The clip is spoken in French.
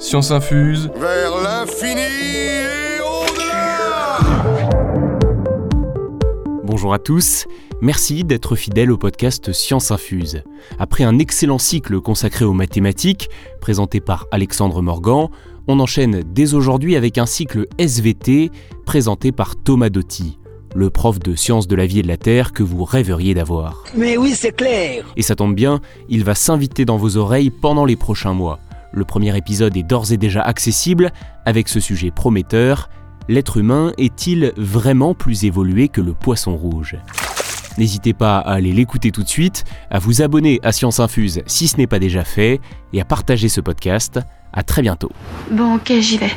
Science infuse. Vers l'infini et au-delà Bonjour à tous, merci d'être fidèles au podcast Science Infuse. Après un excellent cycle consacré aux mathématiques, présenté par Alexandre Morgan, on enchaîne dès aujourd'hui avec un cycle SVT présenté par Thomas Doty, le prof de sciences de la vie et de la Terre que vous rêveriez d'avoir. Mais oui, c'est clair. Et ça tombe bien, il va s'inviter dans vos oreilles pendant les prochains mois. Le premier épisode est d'ores et déjà accessible avec ce sujet prometteur. L'être humain est-il vraiment plus évolué que le poisson rouge? N'hésitez pas à aller l'écouter tout de suite, à vous abonner à Science Infuse si ce n'est pas déjà fait, et à partager ce podcast. À très bientôt. Bon, ok, j'y vais.